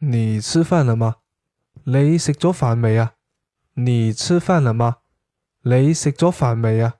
你吃饭了吗？你食咗饭未啊？你吃饭了吗？你食咗饭未啊？